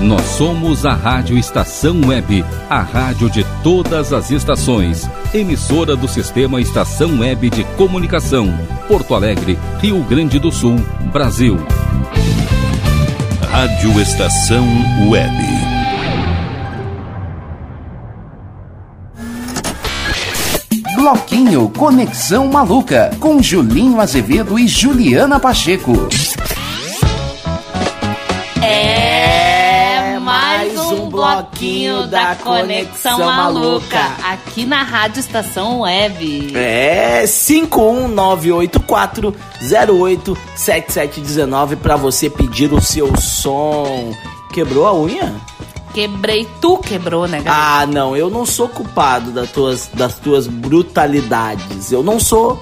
Nós somos a Rádio Estação Web, a rádio de todas as estações. Emissora do Sistema Estação Web de Comunicação. Porto Alegre, Rio Grande do Sul, Brasil. Rádio Estação Web. Bloquinho Conexão Maluca, com Julinho Azevedo e Juliana Pacheco. É bloquinho da Conexão Maluca, aqui na Rádio Estação Web. É 51984087719 para você pedir o seu som. Quebrou a unha? Quebrei, tu quebrou, né, galera? Ah, não, eu não sou culpado das tuas, das tuas brutalidades. Eu não sou.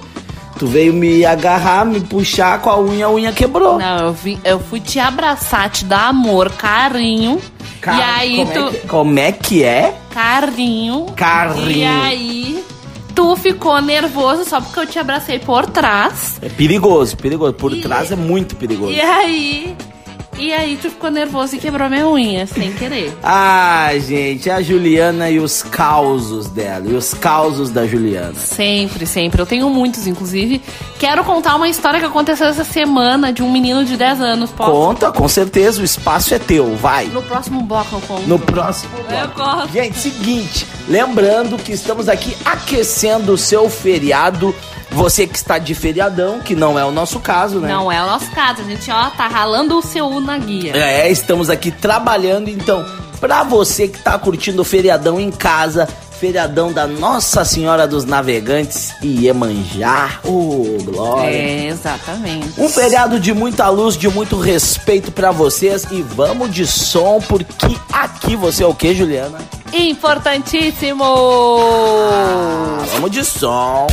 Tu veio me agarrar, me puxar com a unha, a unha quebrou. Não, eu, vi, eu fui te abraçar, te dar amor, carinho. Cara, e aí como tu. É que, como é que é? Carinho. Carinho. E aí tu ficou nervoso só porque eu te abracei por trás. É perigoso, perigoso. Por E- trás é muito perigoso. E aí. E aí tu ficou nervoso e quebrou minha unha, sem querer. Ah, gente, a Juliana e os causos dela. E os causos da Juliana. Sempre, sempre. Eu tenho muitos, inclusive. Quero contar uma história que aconteceu essa semana de um menino de 10 anos. Posso? Conta, com certeza, o espaço é teu, vai. No próximo bloco eu conto. No próximo Eu bloco. Gente, seguinte, lembrando que estamos aqui aquecendo o seu feriado. Você que está de feriadão, que não é o nosso caso, né? Não é o nosso caso. A gente, ó, tá ralando o seu U na guia. É, estamos aqui trabalhando, então, pra você que tá curtindo o feriadão em casa, feriadão da Nossa Senhora dos Navegantes e Iemanjá, ô glória. É, exatamente. Um feriado de muita luz, de muito respeito pra vocês e vamos de som, porque aqui você é o que, Juliana? Importantíssimo! Vamos de som.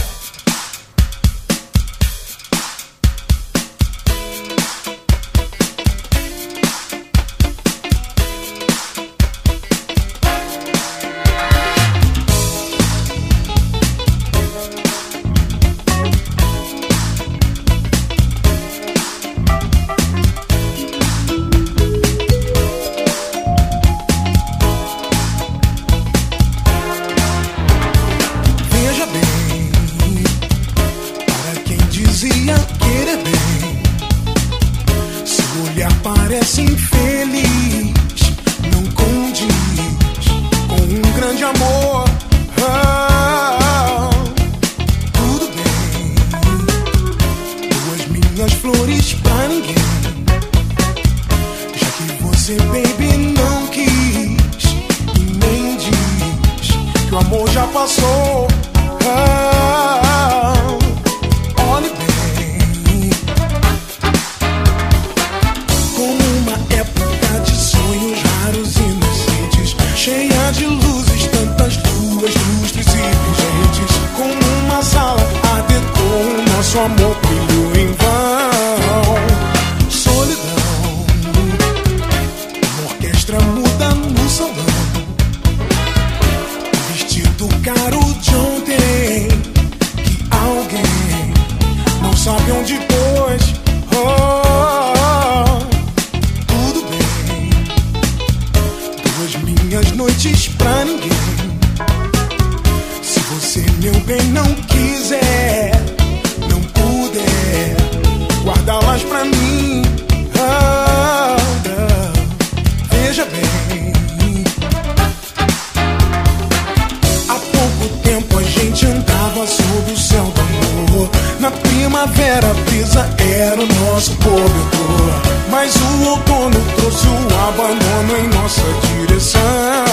Sabe onde pôs. Oh, tudo bem, duas minhas noites pra ninguém. Se você, meu bem, não quiser, primavera brisa era o nosso cobertor. Mas o outono trouxe o abandono em nossa direção.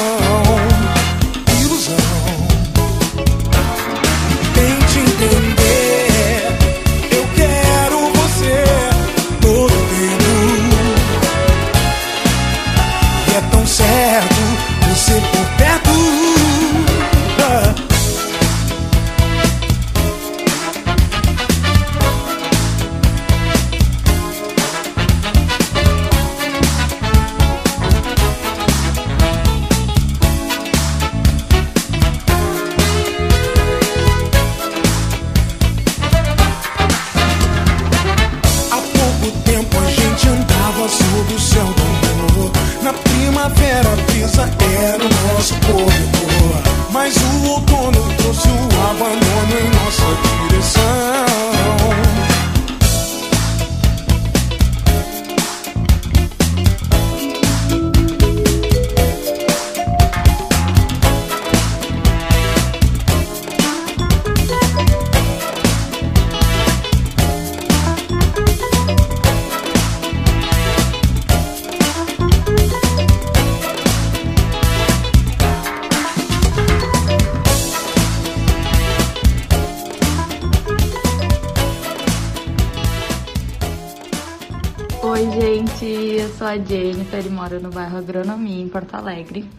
Eu sou a Jennifer e moro no bairro Agronomia, em Porto Alegre.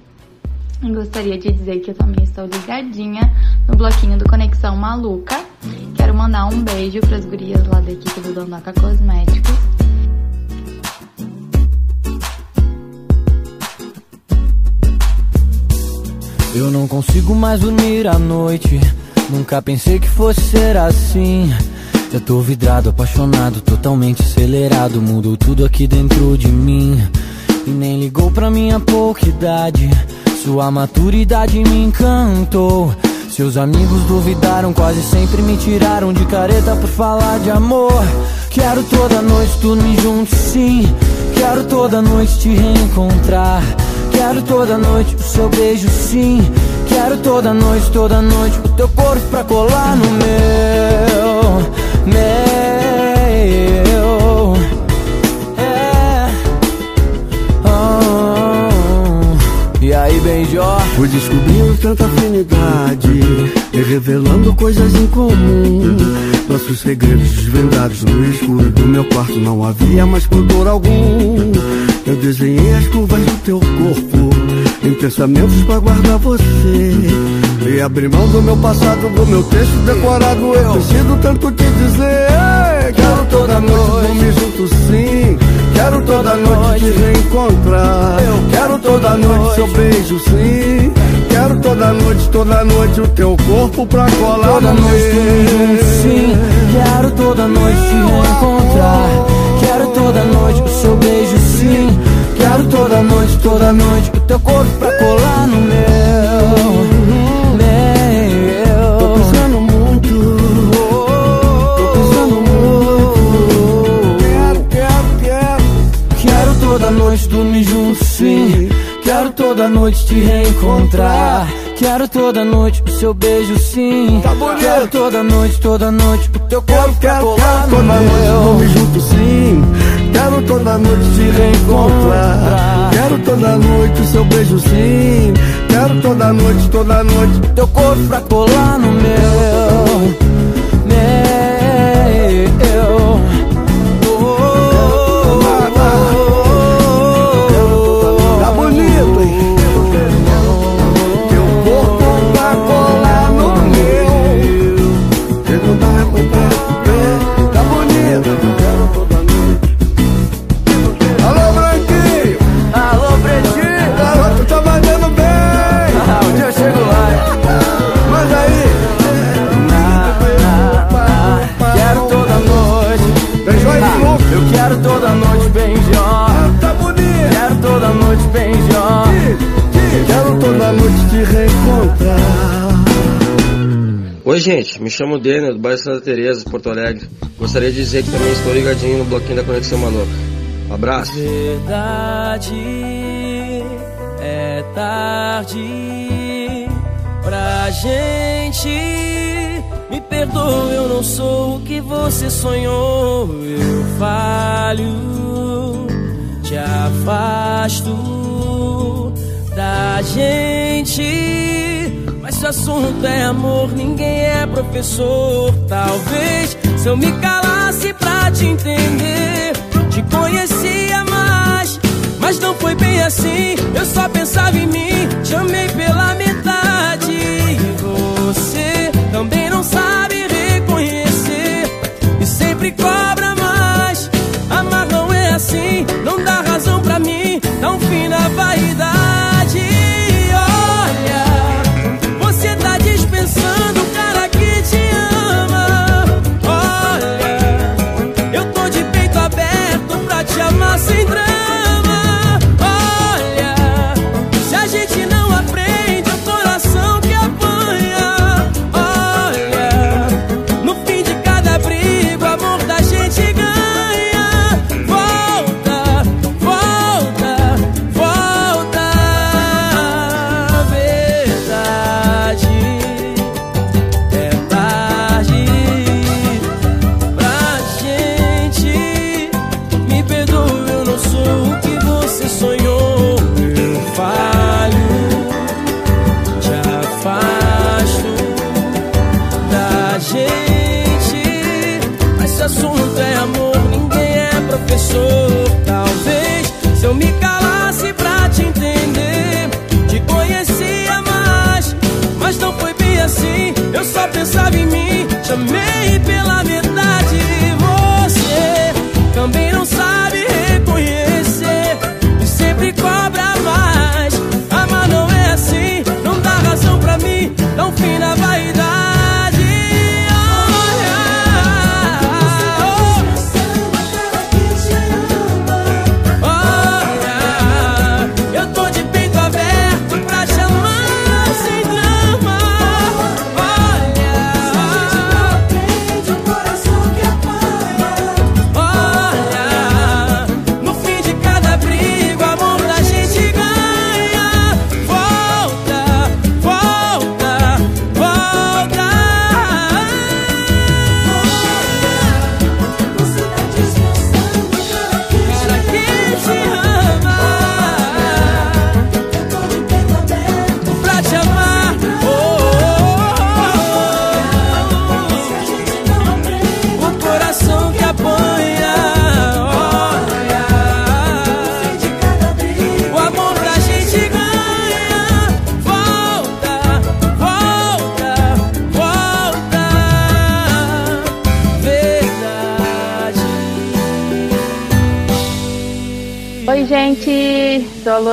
E gostaria de dizer que eu também estou ligadinha no bloquinho do Conexão Maluca. Quero mandar um beijo para as gurias lá da equipe do Dondoca Cosméticos. Eu não consigo mais dormir à noite. Nunca pensei que fosse ser assim. Já tô vidrado, apaixonado, totalmente acelerado. Mudou tudo aqui dentro de mim. E nem ligou pra minha pouca idade. Sua maturidade me encantou. Seus amigos duvidaram, quase sempre me tiraram de careta por falar de amor. Quero toda noite dormir juntos, sim. Quero toda noite te reencontrar. Quero toda noite o seu beijo, sim. Quero toda noite, toda noite o teu corpo pra colar no meu meu. É. Oh. E aí, Benjó? Fui descobrindo tanta afinidade e revelando coisas em comum. Nossos segredos desvendados no escuro do meu quarto não havia mais pudor algum. Eu desenhei as curvas do teu corpo em pensamentos pra guardar você. E abrir mão do meu passado, do meu texto decorado. Eu preciso tanto te dizer. Quero toda noite dormir junto sim. Quero toda noite te reencontrar. Eu quero toda noite seu beijo sim. Quero toda noite, toda noite o teu corpo pra colar toda no noite meu. sim. Quero toda noite te reencontrar. Quero toda noite o seu beijo sim. Quero toda noite, toda noite o teu corpo pra toda noite te reencontrar. Quero toda noite o seu beijo, sim. Tá. Quero toda noite, toda noite o teu corpo pra quero, colar quero toda noite meu. dormir junto sim. Quero toda noite te reencontrar. Quero toda noite o seu beijo sim. Quero toda noite, toda noite. Teu corpo pra colar no. Meu. Quero toda noite te reencontrar. Oi, gente, me chamo Daniel, do bairro Santa Teresa, Porto Alegre. Gostaria de dizer que também estou ligadinho no bloquinho da Conexão Maluca. Um abraço. Verdade é tarde pra gente. Me perdoe, eu não sou o que você sonhou. Eu falho, te afasto da gente. Mas se o assunto é amor, ninguém é professor. Talvez se eu me calasse pra te entender, te conhecia mais. Mas não foi bem assim, eu só pensava em mim, te amei pela metade. E você também não sabe reconhecer, e sempre cobra mais.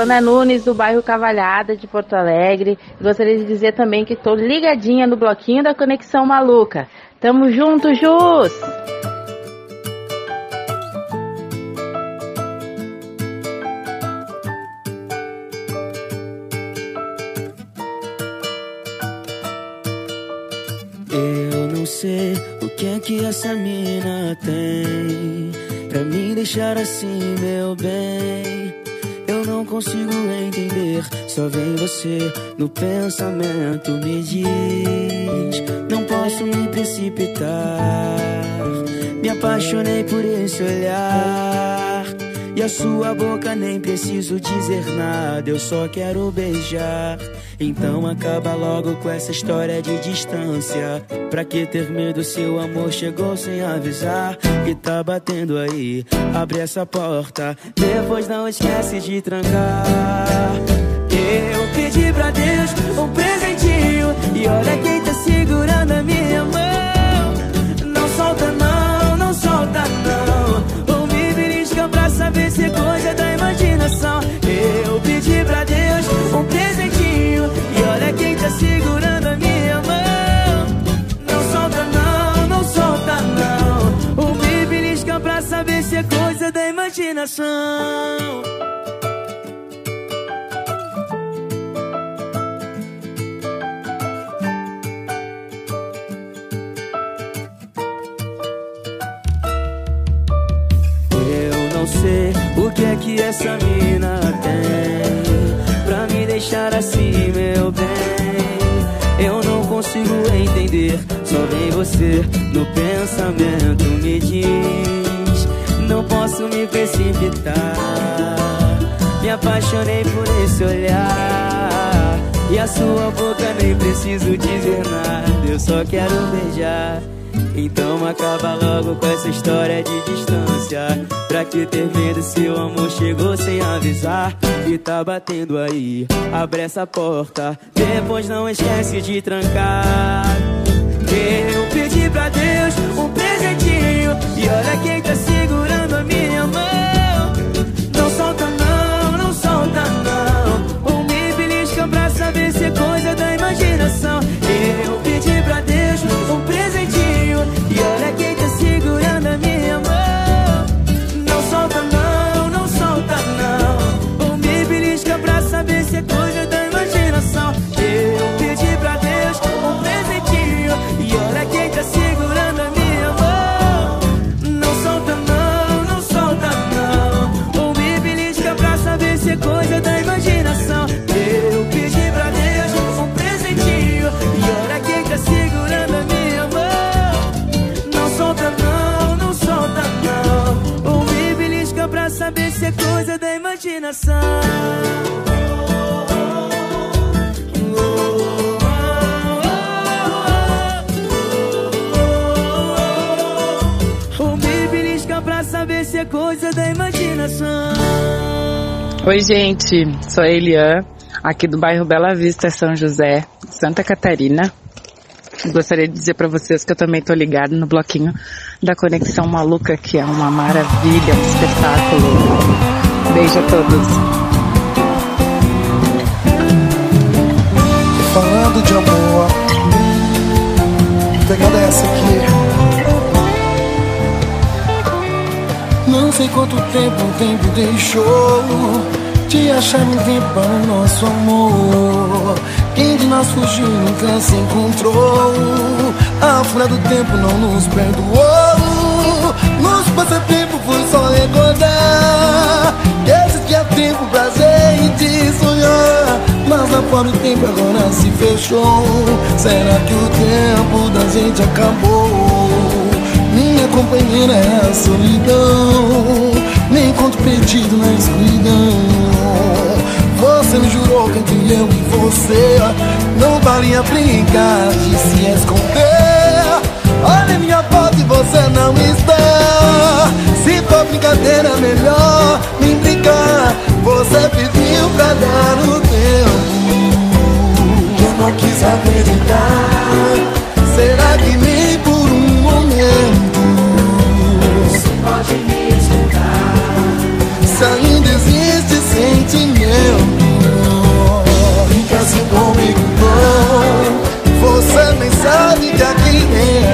Sou a Luana Nunes, do bairro Cavalhada, de Porto Alegre. Gostaria de dizer também que estou ligadinha no bloquinho da Conexão Maluca. Tamo junto, Jus! Eu não sei o que é que essa mina tem Pra me deixar assim, você no pensamento Me diz Não posso me precipitar Me apaixonei por esse olhar e a sua boca nem preciso dizer nada, eu só quero beijar. Então acaba logo com essa história de distância. Pra que ter medo se o amor chegou sem avisar? E tá batendo aí, abre essa porta. Depois não esquece de trancar. Pra Deus um presentinho. E olha quem tá segurando a minha mão. Não solta, não, não solta, não. Ou me pra saber se é coisa da imaginação. Eu pedi pra Deus um presentinho. E olha quem tá segurando a minha mão. Não solta, não, não solta, não. Ou me pra saber se é coisa da imaginação. Que é que essa mina tem Pra me deixar assim, meu bem? Eu não consigo entender Só vem você no pensamento Me diz Não posso me precipitar. Me apaixonei por esse olhar E a sua boca nem preciso dizer nada Eu só quero beijar então acaba logo com essa história de distância. Pra que ter medo se o amor chegou sem avisar? E tá batendo aí, abre essa porta. Depois não esquece de trancar. Eu pedi pra Deus um presentinho E olha quem tá segurando Oi, gente. Sou a Elian, aqui do bairro Bela Vista, São José, Santa Catarina. Gostaria de dizer pra vocês que eu também tô ligado no bloquinho da Conexão Maluca, que é uma maravilha, um espetáculo. Beijo a todos. Falando de amor Pegada essa aqui. Não sei quanto tempo o tempo deixou De achar um para o nosso amor. Quem de nós fugiu nunca se encontrou? A fúria do tempo não nos perdoou. Nosso passatempo foi só recordar Fora o tempo agora se fechou. Será que o tempo da gente acabou? Minha companheira é a solidão. Me encontro perdido na escuridão. Você me jurou que entre eu e você Não valia brincar de se esconder. Olha minha foto e você não está. Se for brincadeira melhor nem brincar. Você pediu pra dar o tempo Eu não quis acreditar Será que nem por um momento Você pode me escutar Se ainda existe sentimento. Brinca assim comigo, não. Você nem sabe que aqui dentro,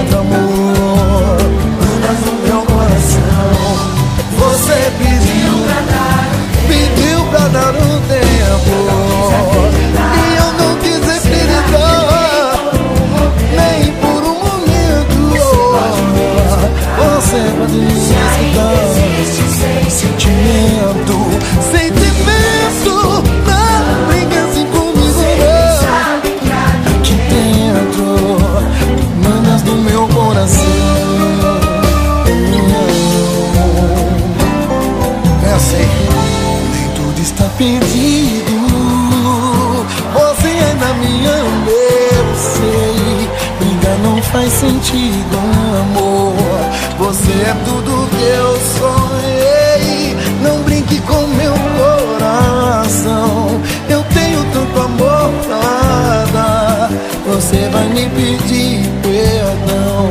sentido, amor. Você é tudo que eu sonhei. Não brinque com meu coração. Eu tenho tanto amor pra dar. Você vai me pedir perdão.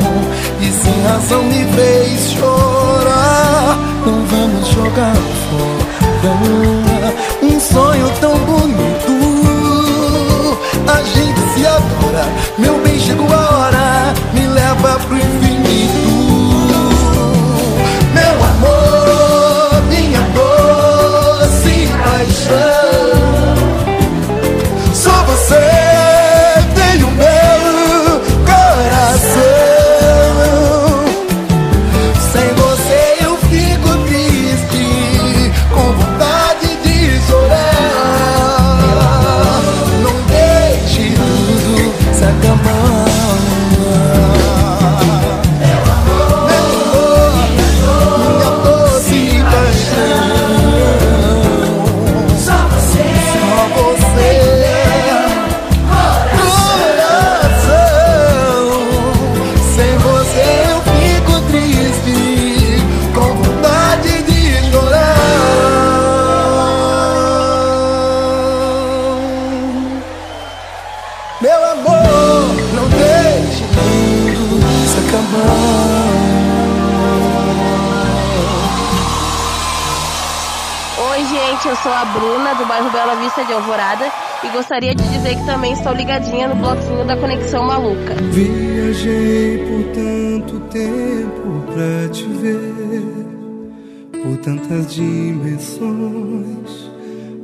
E sem razão me fez chorar. Não vamos jogar fora um sonho tão bonito. A gente se adora. Meu bem, chegou a hora. Leva pro infinito. Vista de Alvorada, e gostaria de dizer que também estou ligadinha no bloquinho da Conexão Maluca. Viajei por tanto tempo pra te ver, por tantas dimensões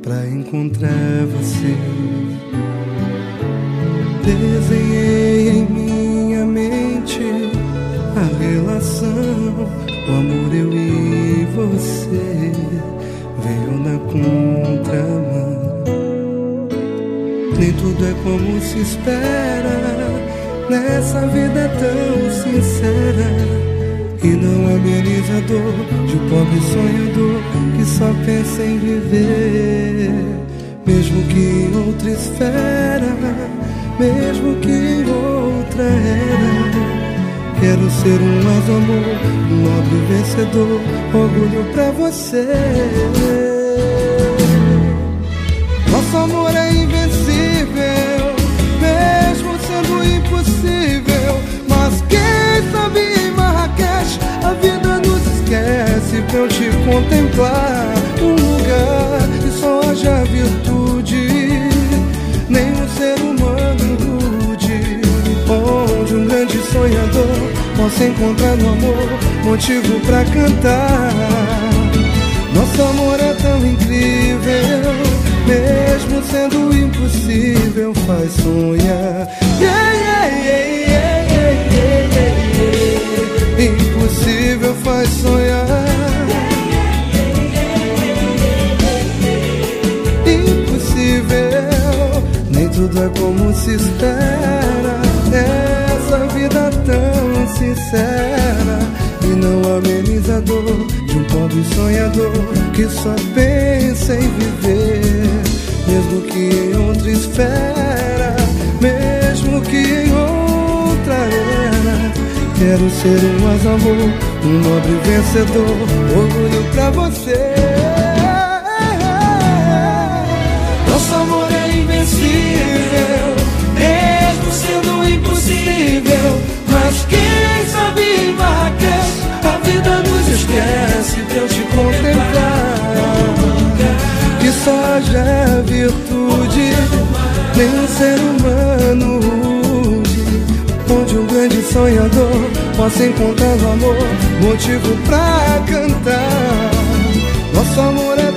pra encontrar você. Desenhei em minha mente a relação, o amor eu e você veio na contramão. Nem tudo é como se espera nessa vida tão sincera. E não ameniza a dor de um pobre sonhador que só pensa em viver. Mesmo que em outra esfera, mesmo que em outra era. Quero ser um mais amor, um nobre vencedor, orgulho pra você. Nosso amor impossível. Mas quem sabe em Marrakech a vida nos esquece pra eu te contemplar. Um lugar que só haja virtude, nenhum ser humano rude. Onde um grande sonhador possa encontrar no amor motivo pra cantar. Nosso amor é tão incrível, sendo impossível, faz sonhar. Yeah, yeah, yeah. Impossível faz sonhar. Impossível, nem tudo é como se espera. Essa vida tão sincera e não ameniza a dor de um pobre sonhador que só pensa em viver, mesmo que em outra esfera, mesmo que em outra era. Quero ser um mais amor, um nobre vencedor, orgulho pra você. Nosso amor é invencível, mesmo sendo impossível. Encontrar no amor motivo pra cantar. Nosso amor é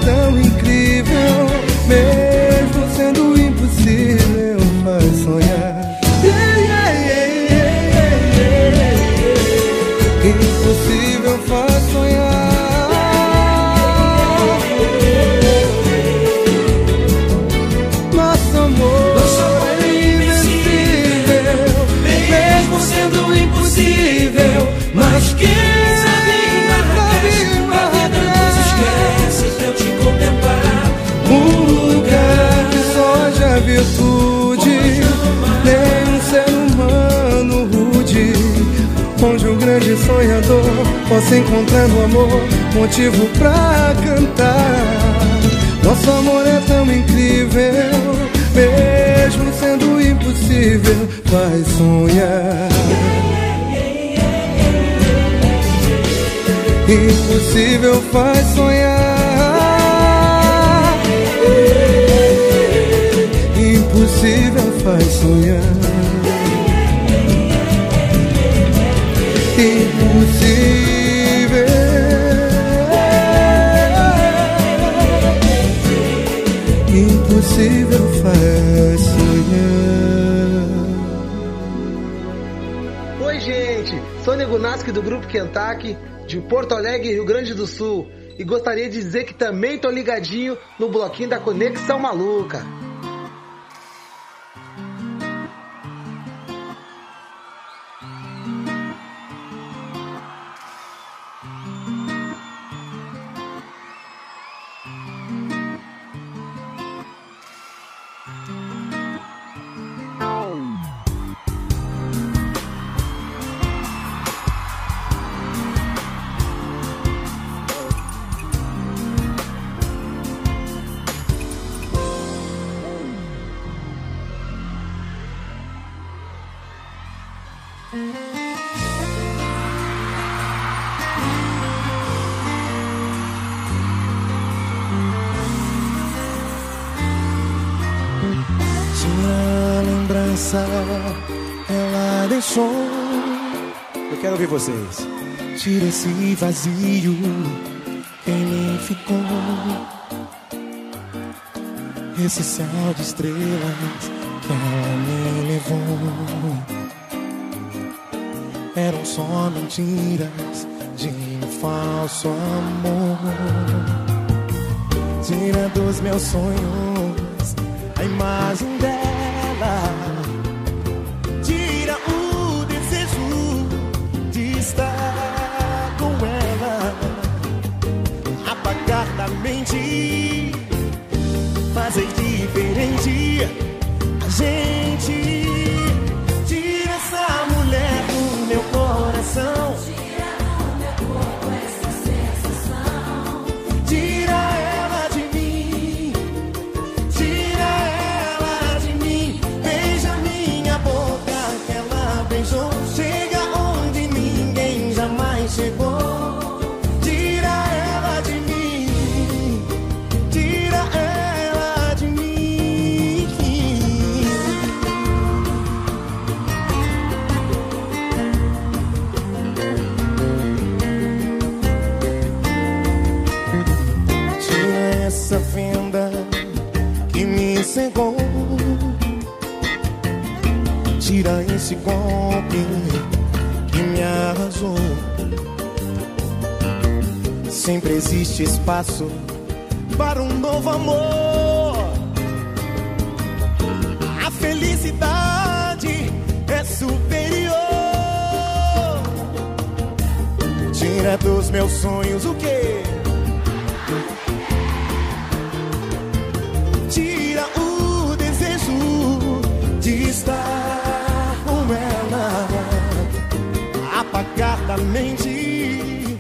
possa encontrar no amor motivo pra cantar. Nosso amor é tão incrível, mesmo sendo impossível, faz sonhar. Impossível faz sonhar. Impossível faz sonhar. Impossível. Impossível faz sonhar. Oi, gente! Sou Nego Nasque do Grupo Kentucky, de Porto Alegre, Rio Grande do Sul. E gostaria de dizer que também tô ligadinho no bloquinho da Conexão Maluca. Ela deixou. Eu quero ouvir vocês. Tira esse vazio, mim ficou. Esse céu de estrelas que ela me levou. Eram só mentiras de um falso amor. Tira dos meus sonhos a imagem dela. Mente, fazer diferente. A gente tira essa mulher do meu coração. Tira ela de mim. Tira ela de mim, beija minha boca que ela beijou. Chega onde ninguém jamais chegou. Tira esse golpe que me arrasou. Sempre existe espaço para um novo amor. A felicidade é superior. Tira dos meus sonhos o quê? Tira o desejo de estar Apagar da mente,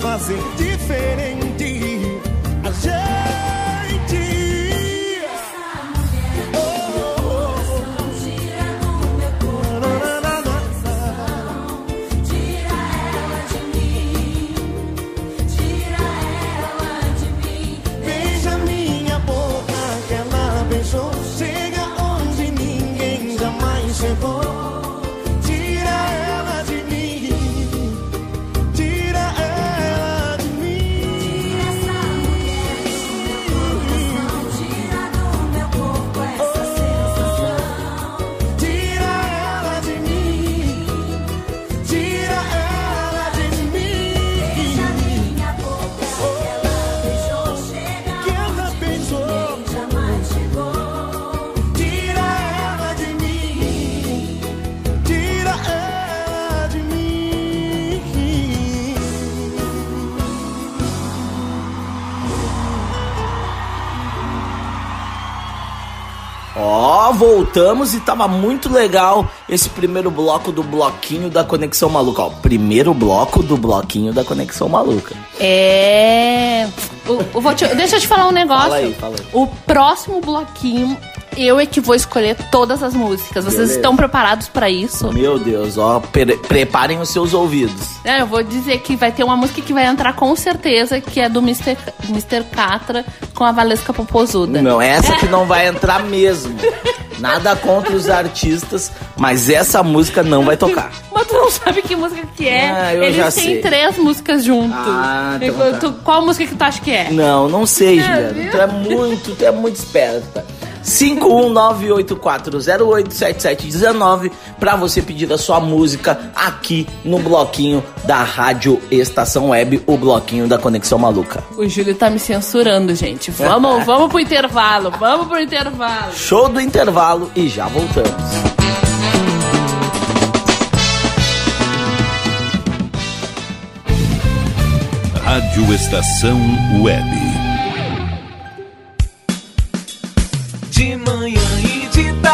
fazer diferente. Voltamos e tava muito legal esse primeiro bloco do bloquinho da Conexão Maluca. Ó, primeiro bloco do bloquinho da Conexão Maluca. É. te- deixa eu te falar um negócio. Fala aí, fala aí. O próximo bloquinho, eu é que vou escolher todas as músicas. Vocês Beleza. estão preparados pra isso? Meu Deus, ó, pre- preparem os seus ouvidos. É, eu vou dizer que vai ter uma música que vai entrar com certeza, que é do Mr. Mr. Catra com a Valesca Popozuda. Não, essa que não vai entrar mesmo. Nada contra os artistas, mas essa música não vai tocar. Mas tu não sabe que música que é. Ah, eu Eles já têm sei. três músicas juntos. Ah, então E tá. Tu- qual música que tu acha que é? Não, não sei, É, Juliana. Tu é muito, tu é muito esperta. 51984087719 pra você pedir a sua música aqui no bloquinho da Rádio Estação Web, o bloquinho da Conexão Maluca. O Júlio tá me censurando, gente. Vamos, vamos pro intervalo, vamos pro intervalo. Show do intervalo e já voltamos. Rádio Estação Web.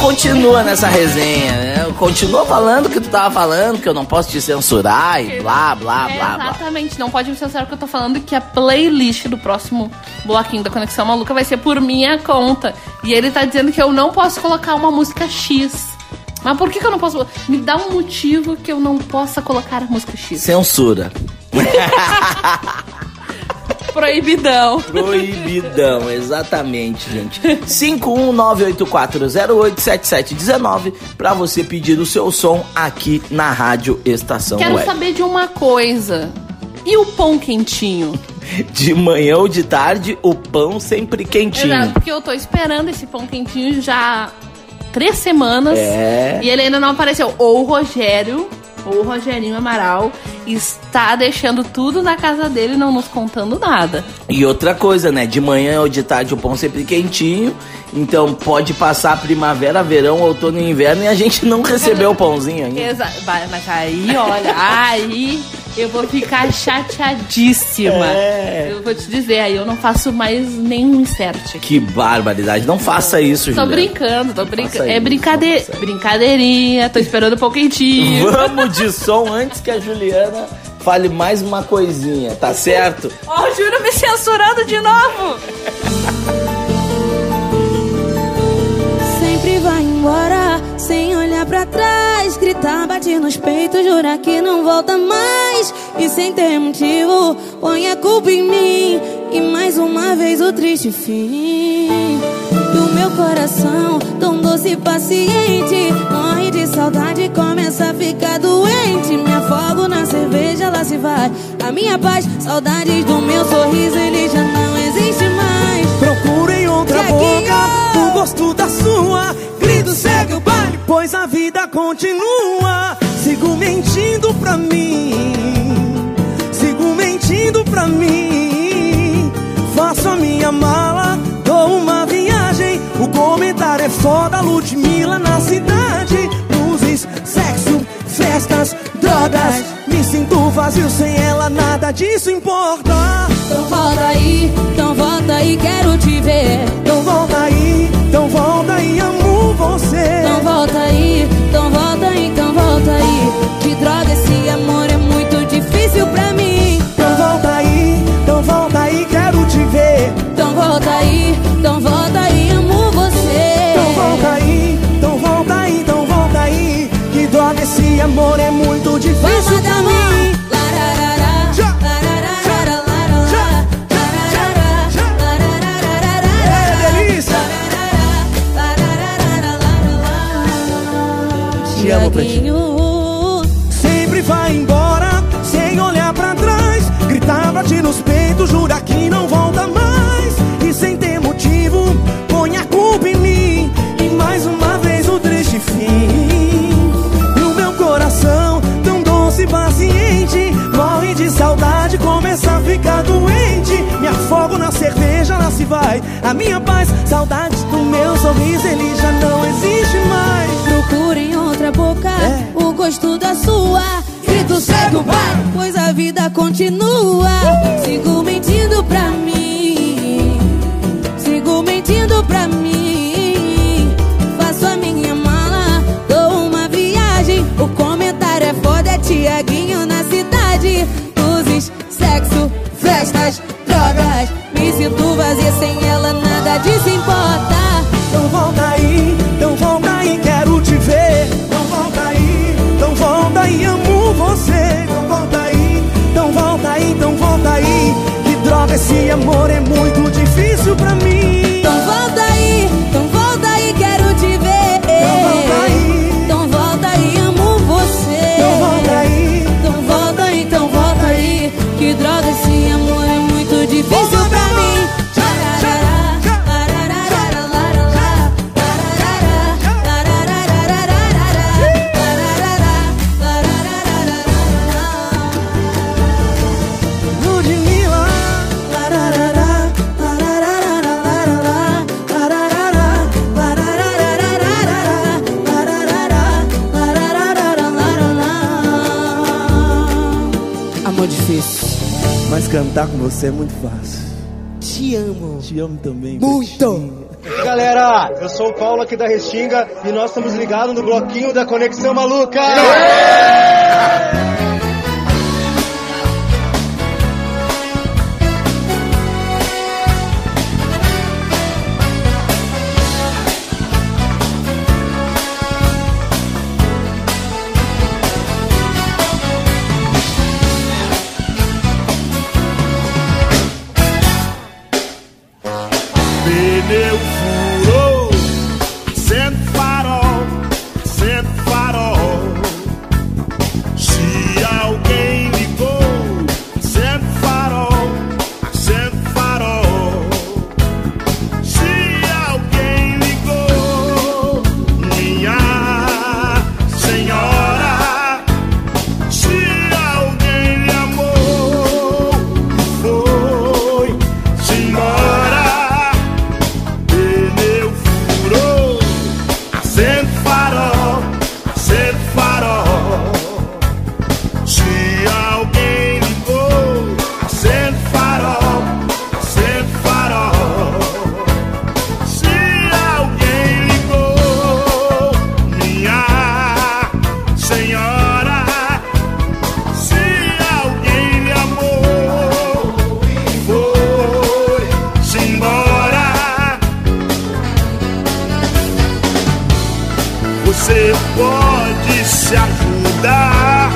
Continua nessa resenha, né? Continua falando o que tu tava falando, que eu não posso te censurar e blá, blá, blá, blá. Exatamente, não pode me censurar porque eu tô falando que a playlist do próximo bloquinho da Conexão Maluca vai ser por minha conta. E ele tá dizendo que eu não posso colocar uma música X. Mas por que, que eu não posso? Me dá um motivo que eu não possa colocar a música X. Censura. Proibidão. Proibidão, exatamente, gente. 51984087719 pra você pedir o seu som aqui na Rádio Estação Quero Web. saber de uma coisa. E o pão quentinho? De manhã ou de tarde, o pão sempre quentinho. Exato, porque eu tô esperando esse pão quentinho já há três semanas. É. E ele ainda não apareceu. Ou o Rogério, ou o Rogerinho Amaral, está deixando tudo na casa dele, não nos contando nada. E outra coisa, né? De manhã ou de tarde o pão sempre quentinho. Então pode passar primavera, verão, outono e inverno e a gente não recebeu o pãozinho ainda. Exato. Mas aí, olha, aí eu vou ficar chateadíssima. É. Eu vou te dizer, aí eu não faço mais nenhum insert. Que barbaridade. Não faça isso, Tô Juliana. brincando, tô brincando. É isso, brincade... brincadeirinha, tô esperando um pão quentinho. Vamos de som antes que a Juliana fale mais uma coisinha, tá certo? Ó, o Júlio me censurando de novo. Sempre vai embora, sem olhar pra trás. Gritar, bate nos peitos, jurar que não volta mais. E sem ter motivo, põe a culpa em mim. E mais uma vez o triste fim. Do meu coração, tão doce e paciente. Morre de saudade, começa a ficar doente. Me afogo na cerveja, lá se vai. A minha paz, saudades do meu sorriso, ele já não existe mais. Procurem outra boca, o gosto da sua. Grito, segue o baile, pois a vida continua. Sigo mentindo pra mim, sigo mentindo pra mim. Faço a minha mala, dou uma viagem. O comentário é foda, Ludmilla na cidade. Luzes, sexo, festas, drogas. Me sinto vazio sem ela, nada disso importa. Então volta aí, então volta aí, quero te ver. Então volta aí, então volta aí, amo você. Então volta aí, então volta aí, então volta aí. Que droga, esse amor Pretinho. Sempre vai embora, sem olhar pra trás. Gritar, bate nos peitos, jura que não volta mais. E sem ter motivo, põe a culpa em mim. E mais uma vez o triste fim. No meu coração, tão doce e paciente. Morre de saudade, começa a ficar doente. Me afogo na cerveja, lá se vai. A minha paz, saudades do meu sorriso, ele já não existe boca, o gosto da sua. Grito cego, vai, pois a vida continua. Sigo mentindo pra mim, sigo mentindo pra mim. Que droga, esse amor é muito difícil pra mim. Cantar com você é muito fácil. Te amo. Te amo também. Muito. Galera, eu sou o Paulo aqui da Restinga e nós estamos ligados no bloquinho da Conexão Maluca. senhora, se alguém me amou, foi-se embora. Você pode se ajudar.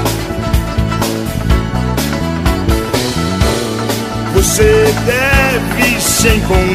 Você deve se encontrar.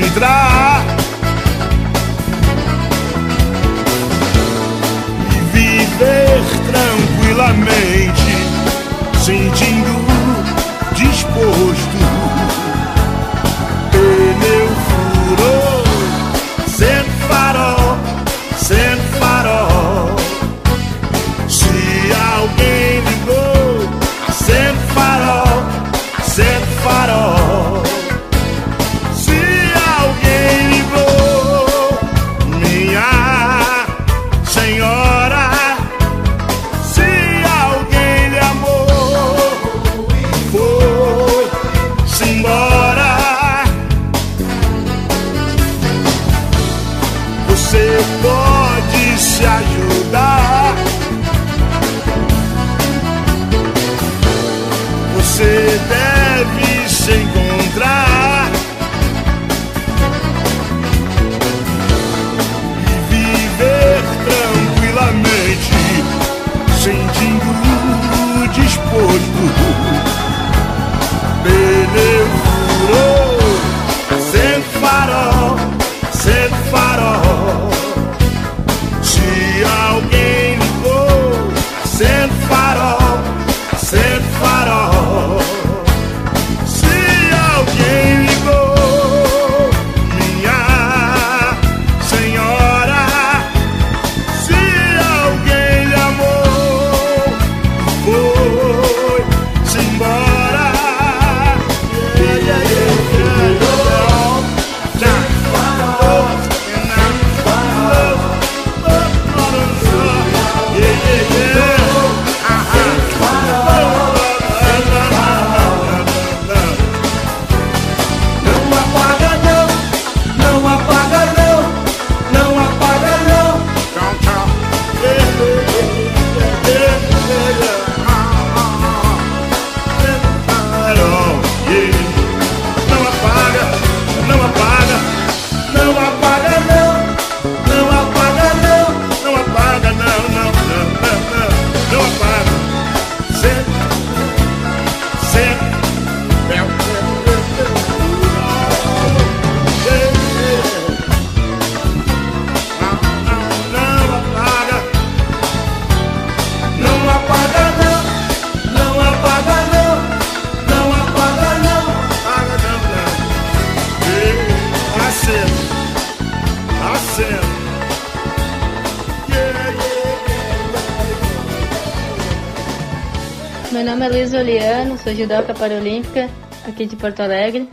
Paralímpica aqui de Porto Alegre.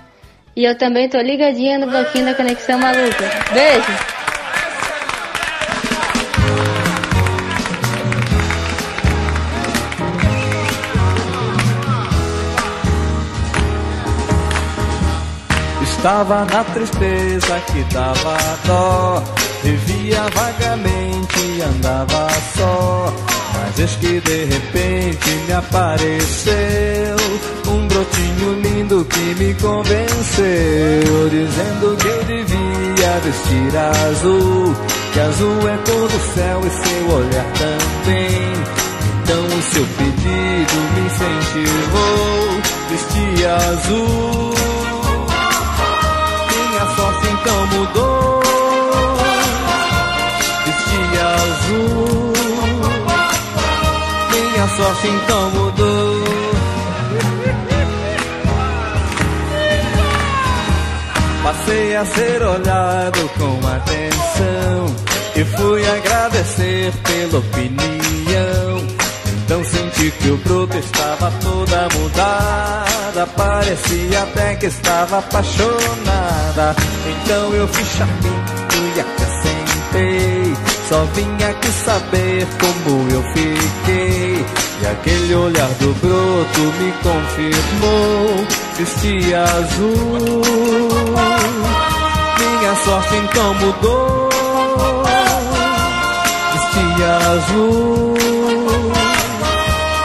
E eu também tô ligadinha no bloquinho da Conexão Maluca. Beijo! Estava na tristeza que dava dó Vivia vagamente e andava só Mas eis que de repente me apareceu brotinho lindo que me convenceu Dizendo que eu devia vestir azul Que azul é cor do céu e seu olhar também Então o seu pedido me incentivou Vestir azul minha sorte então mudou. Vesti azul. Minha sorte então mudou. Passei a ser olhado com atenção e fui agradecer pela opinião. Então senti que o broto estava toda mudada Parecia até que estava apaixonada. Então eu fiz chapinho e acrescentei Só vim aqui saber como eu fiquei. E aquele olhar do broto me confirmou Vesti azul sorte então mudou Vesti azul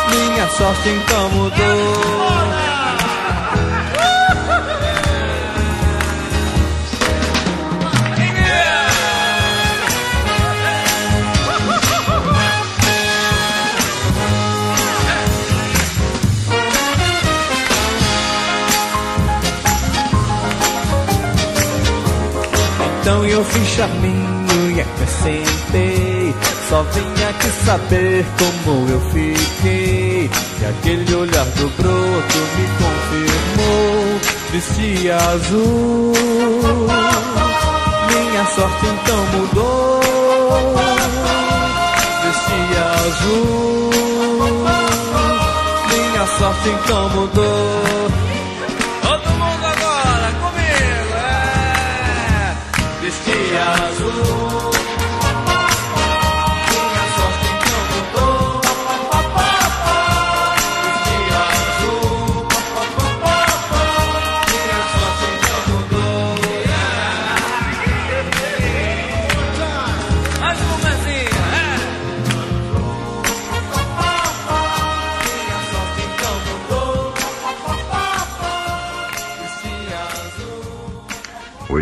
minha sorte então mudou. Então eu fiz charminho e acrescentei. Só vim aqui saber como eu fiquei. E aquele olhar do broto me confirmou. Vestia azul. Minha sorte então mudou. Vestia azul. Minha sorte então mudou.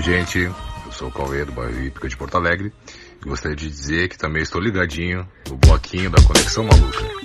Gente. Eu sou o Cauê do bairro Hípica de Porto Alegre e gostaria de dizer que também estou ligadinho no bloquinho da Conexão Maluca.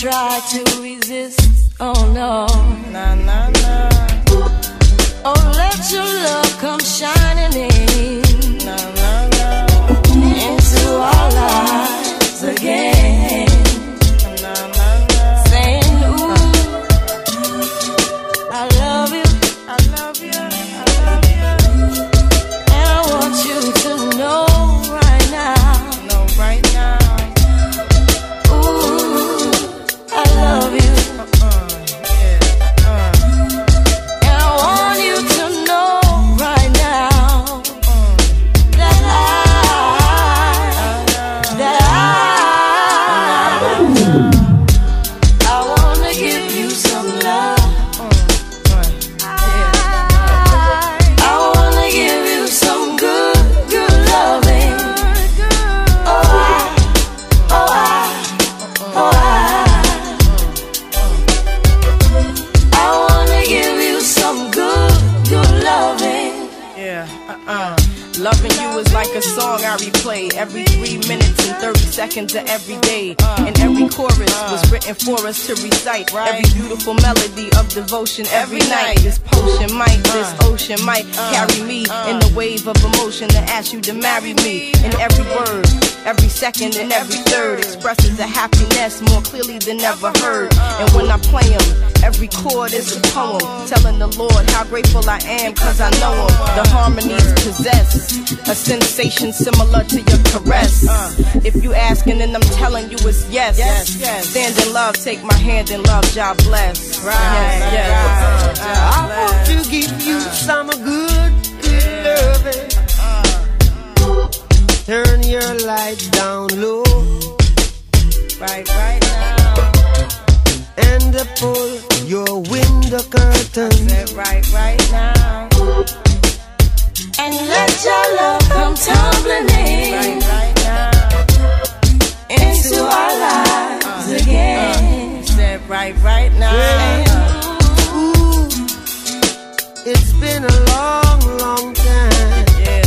Try to resist. Oh no. Seconds of every day. And every chorus was written for us to recite. Every beautiful melody of devotion every night. This potion might, this uh. ocean might uh. carry me uh. in the wave of emotion to ask you to marry me. And every word, every second and every third expresses a happiness more clearly than ever heard. And when I play them, every chord is a poem telling the Lord how grateful I am cause I know him. The harmonies possess a sensation similar to your caress. If you asking and I'm telling you it's yes. Stand in love, take my hand in love, God bless. Yes, yes. I want to give you some good, good loving. Turn your lights down low. Right, right now. And pull your window curtain. Right, right now. And let your love come tumbling in Right, right now into our lives uh, again. Uh, that right, right now. Yeah. Ooh, it's been a long, long time. Yeah.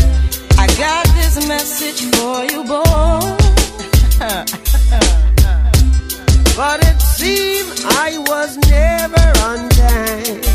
I got this message for you, boy. but it seemed I was never on time.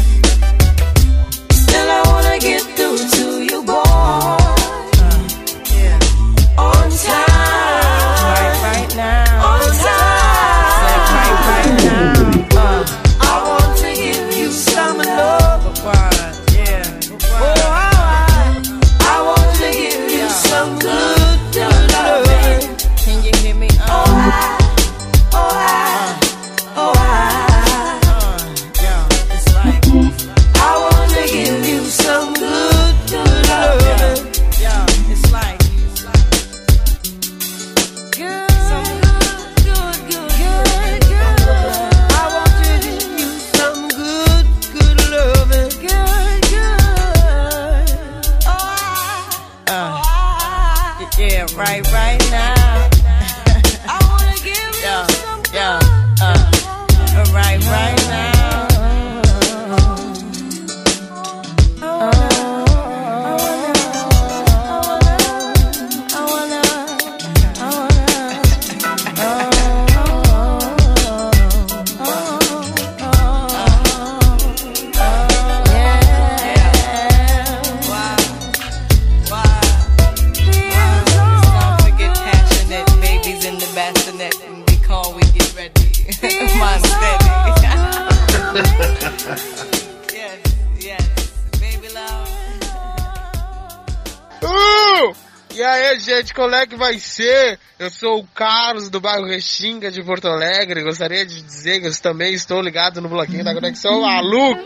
Que vai ser? Eu sou o Carlos do bairro Restinga de Porto Alegre. Gostaria de dizer que eu também estou ligado no bloquinho da Conexão Maluca.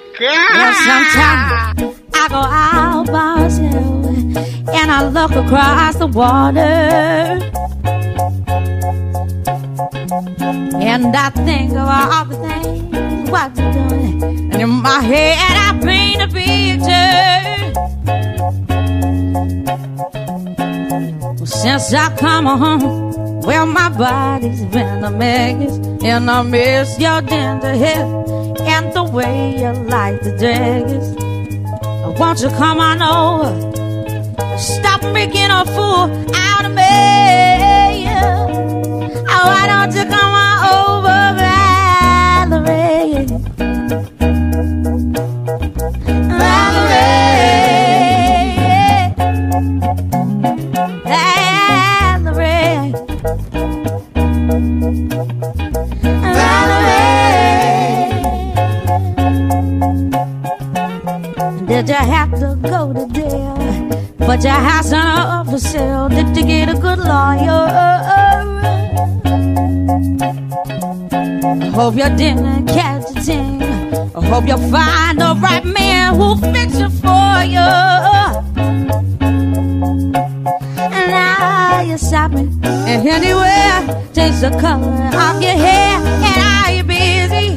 Water. And I think of all the things what you're doing. And in my head I paint a picture. Since I come home, well, my body's been a mess. And I miss your tender hair and the way you like the daggers. Won't you come on over? Stop making a fool out of me. Oh, why don't you come But your house on for sale. Did you get a good lawyer? I hope you didn't catch a thing. I hope you find the right man who'll fix it for you. And now you're shopping and anywhere. Change the color of your hair. And are you busy?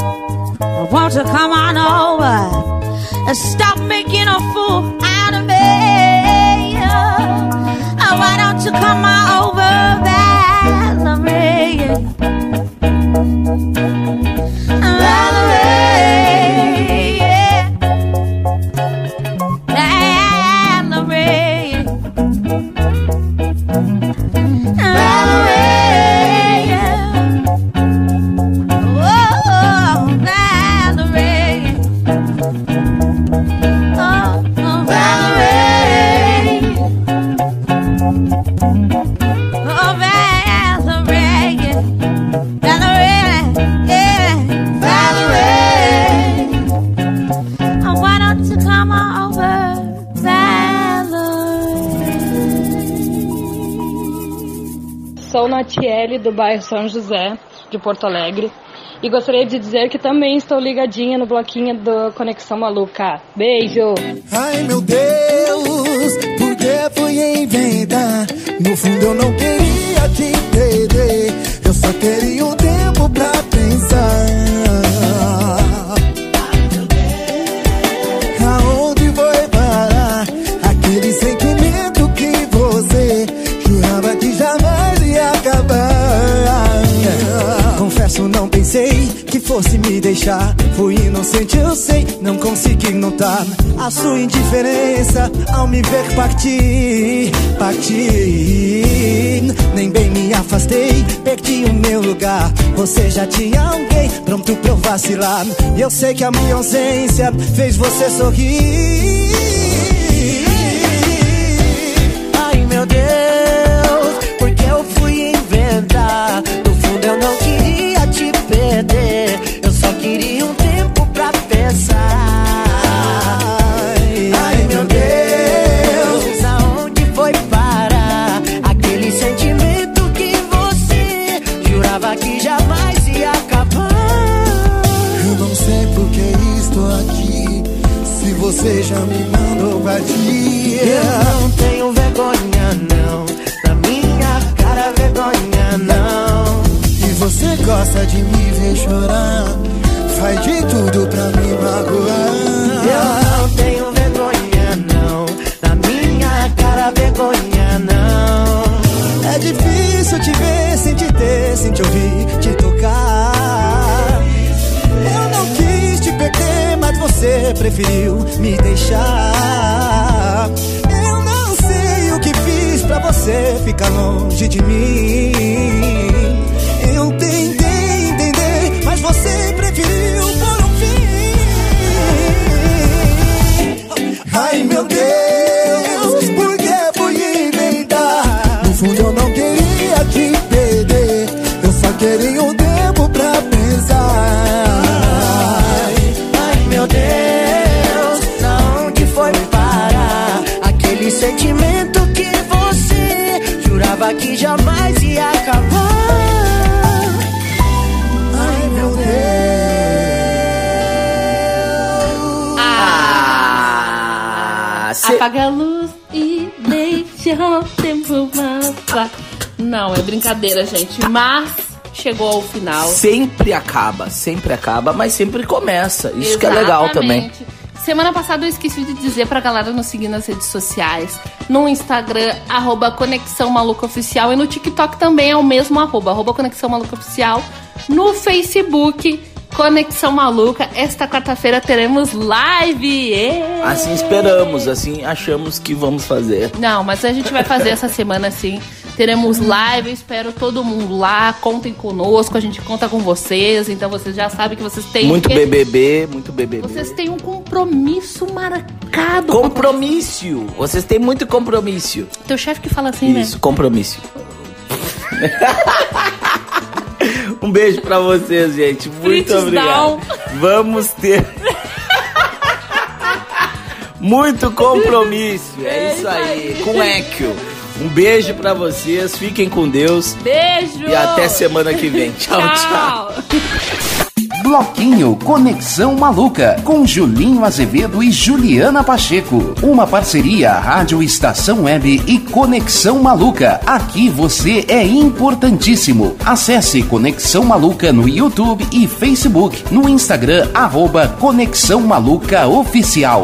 Won't you come on over and stop making a fool out of me? Oh, why don't you come on over, Valerie? Do bairro São José, de Porto Alegre. E gostaria de dizer que também estou ligadinha no bloquinho do Conexão Maluca. Beijo! Ai meu Deus, por que? No fundo eu não queria te eu só queria fosse me deixar. Fui inocente, eu sei, não consegui notar a sua indiferença ao me ver partir, partir. Nem bem me afastei, perdi o meu lugar. Você já tinha alguém pronto pra eu vacilar. E eu sei que a minha ausência fez você sorrir. Ai meu Deus, porque eu fui inventar? No fundo eu não queria te perder, você já me mandou partir. Eu não tenho vergonha não, na minha cara vergonha não. E você gosta de me ver chorar. Faz de tudo pra me magoar. Eu não tenho vergonha não, na minha cara vergonha não. É difícil te ver sem te ter, sem te ouvir, te você preferiu me deixar. Eu não sei o que fiz pra você ficar longe de mim. Eu tentei entender, mas você preferiu por um fim. Ai meu Deus, por que fui inventar? No fundo eu não queria te perder, eu só queria um meu Deus, aonde foi parar aquele sentimento que você jurava que jamais ia acabar? Ai meu Deus. Ah, cê- Apaga a luz e deixa o tempo passar. Não, é brincadeira, gente. Mas chegou ao final. Sempre acaba, sempre acaba, mas sempre começa. Isso que é legal também. Exatamente. Semana passada eu esqueci de dizer pra galera nos seguir nas redes sociais. No Instagram, arroba Conexão Maluca Oficial. E no TikTok também é o mesmo arroba, arroba Conexão Maluca Oficial. No Facebook, Conexão Maluca. Esta quarta-feira teremos live. Ê! Assim esperamos, assim achamos que vamos fazer. Não, mas a gente vai fazer essa semana sim. Teremos live, espero todo mundo lá. Contem conosco, a gente conta com vocês. Então vocês já sabem que vocês têm Muito que- BBB, muito BBB. Vocês têm um compromisso marcado. com Compromisso. Vocês têm muito compromisso. Teu chefe que fala assim, Isso, compromisso. um beijo pra vocês, gente. Muito Fritz obrigado. down. Vamos ter muito compromisso. É isso aí, com Equio. Um beijo pra vocês, fiquem com Deus? Beijo! e até semana que vem. Tchau, tchau. Bloquinho Conexão Maluca, com Julinho Azevedo e Juliana Pacheco. Uma parceria Rádio Estação Web e Conexão Maluca. Aqui você é importantíssimo. Acesse Conexão Maluca no YouTube e Facebook. No Instagram, arroba Conexão Maluca Oficial.